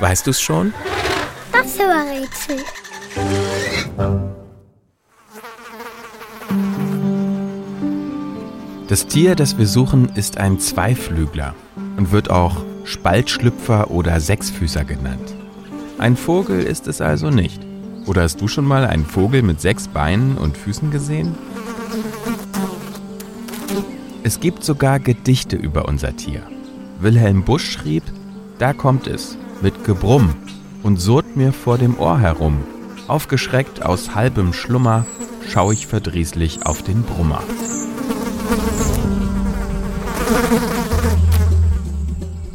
Weißt du es schon? Das war Rätsel. Das Tier, das wir suchen, ist ein Zweiflügler und wird auch Spaltschlüpfer oder Sechsfüßer genannt. Ein Vogel ist es also nicht. Oder hast du schon mal einen Vogel mit sechs Beinen und Füßen gesehen? Es gibt sogar Gedichte über unser Tier. Wilhelm Busch schrieb, da kommt es, mit Gebrumm und surrt mir vor dem Ohr herum. Aufgeschreckt aus halbem Schlummer schau ich verdrießlich auf den Brummer.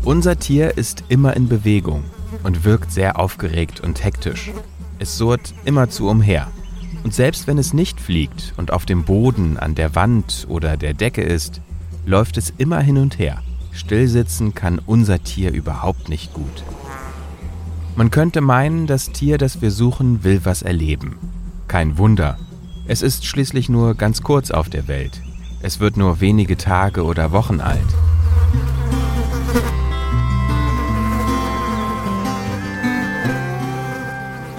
Unser Tier ist immer in Bewegung und wirkt sehr aufgeregt und hektisch. Es surrt immerzu umher. Und selbst wenn es nicht fliegt und auf dem Boden, an der Wand oder der Decke ist, läuft es immer hin und her. Stillsitzen kann unser Tier überhaupt nicht gut. Man könnte meinen, das Tier, das wir suchen, will was erleben. Kein Wunder. Es ist schließlich nur ganz kurz auf der Welt. Es wird nur wenige Tage oder Wochen alt.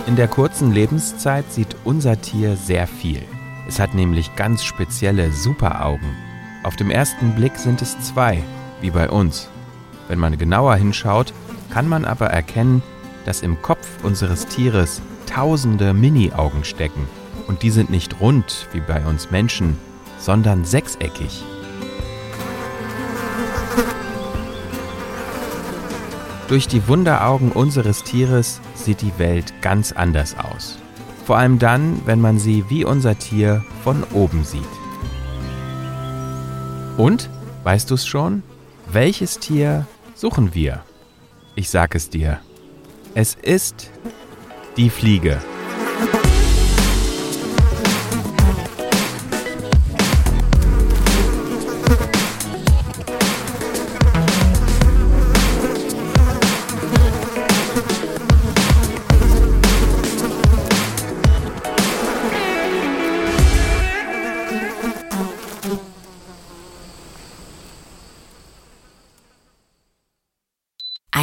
In der kurzen Lebenszeit sieht unser Tier sehr viel. Es hat nämlich ganz spezielle Superaugen. Auf dem ersten Blick sind es zwei, wie bei uns. Wenn man genauer hinschaut, kann man aber erkennen, dass im Kopf unseres Tieres tausende Mini-Augen stecken. Und die sind nicht rund wie bei uns Menschen, sondern sechseckig. Durch die Wunderaugen unseres Tieres sieht die Welt ganz anders aus. Vor allem dann, wenn man sie wie unser Tier von oben sieht. Und, weißt du es schon? Welches Tier suchen wir? Ich sag es dir. Es ist die Fliege.